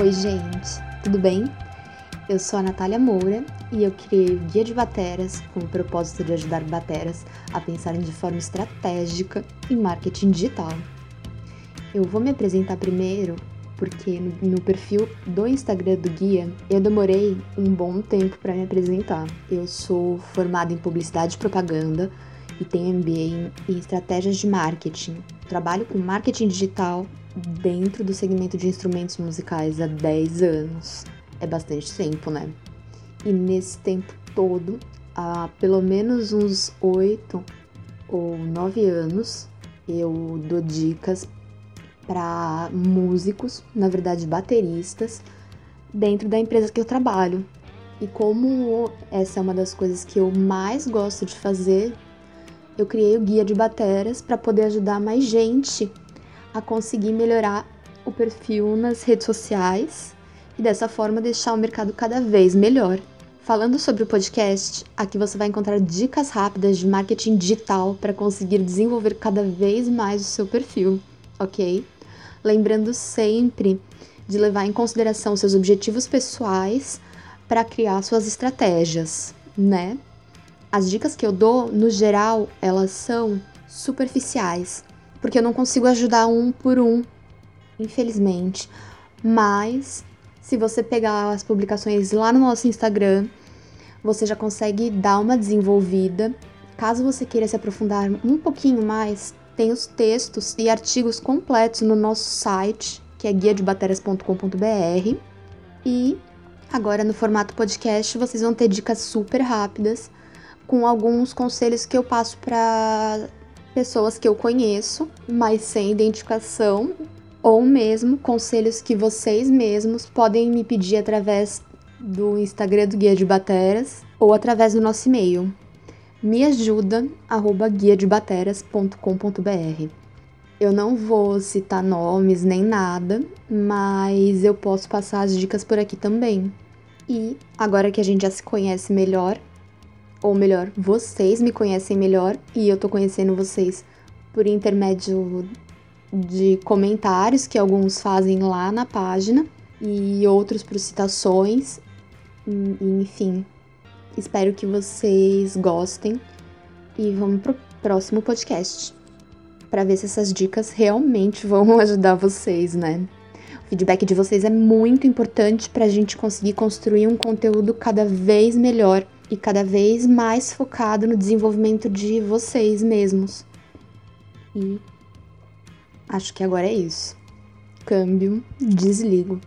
Oi, gente, tudo bem? Eu sou a Natália Moura e eu criei o Guia de Bateras com o propósito de ajudar bateras a pensarem de forma estratégica em marketing digital. Eu vou me apresentar primeiro porque no, perfil do Instagram do guia eu demorei um bom tempo para me apresentar. Eu sou formada em publicidade e propaganda e tenho MBA em estratégias de marketing. Trabalho com marketing digital dentro do segmento de instrumentos musicais há 10 anos. É bastante tempo, né? E nesse tempo todo, há pelo menos uns 8 ou 9 anos, eu dou dicas para músicos, na verdade bateristas, dentro da empresa que eu trabalho. E como essa é uma das coisas que eu mais gosto de fazer, eu criei o guia de bateras para poder ajudar mais gente a conseguir melhorar o perfil nas redes sociais e dessa forma deixar o mercado cada vez melhor. Falando sobre o podcast, aqui você vai encontrar dicas rápidas de marketing digital para conseguir desenvolver cada vez mais o seu perfil, ok? Lembrando sempre de levar em consideração seus objetivos pessoais para criar suas estratégias, né? As dicas que eu dou, no geral, elas são superficiais porque eu não consigo ajudar um por um, infelizmente. Mas se você pegar as publicações lá no nosso Instagram, você já consegue dar uma desenvolvida. Caso você queira se aprofundar um pouquinho mais, tem os textos e artigos completos no nosso site, que é guiadebaterias.com.br. E agora no formato podcast, vocês vão ter dicas super rápidas com alguns conselhos que eu passo para pessoas que eu conheço, mas sem identificação, ou mesmo conselhos que vocês mesmos podem me pedir através do Instagram do Guia de Bateras ou através do nosso e-mail meajuda@guiadebateras.com.br. Eu não vou citar nomes nem nada, mas eu posso passar as dicas por aqui também. E agora que a gente já se conhece melhor, ou melhor, vocês me conhecem melhor e eu tô conhecendo vocês por intermédio de comentários que alguns fazem lá na página e outros por citações. Enfim, espero que vocês gostem e vamos pro próximo podcast para ver se essas dicas realmente vão ajudar vocês, né? O feedback de vocês é muito importante para a gente conseguir construir um conteúdo cada vez melhor e cada vez mais focado no desenvolvimento de vocês mesmos. E acho que agora é isso. Câmbio, desligo.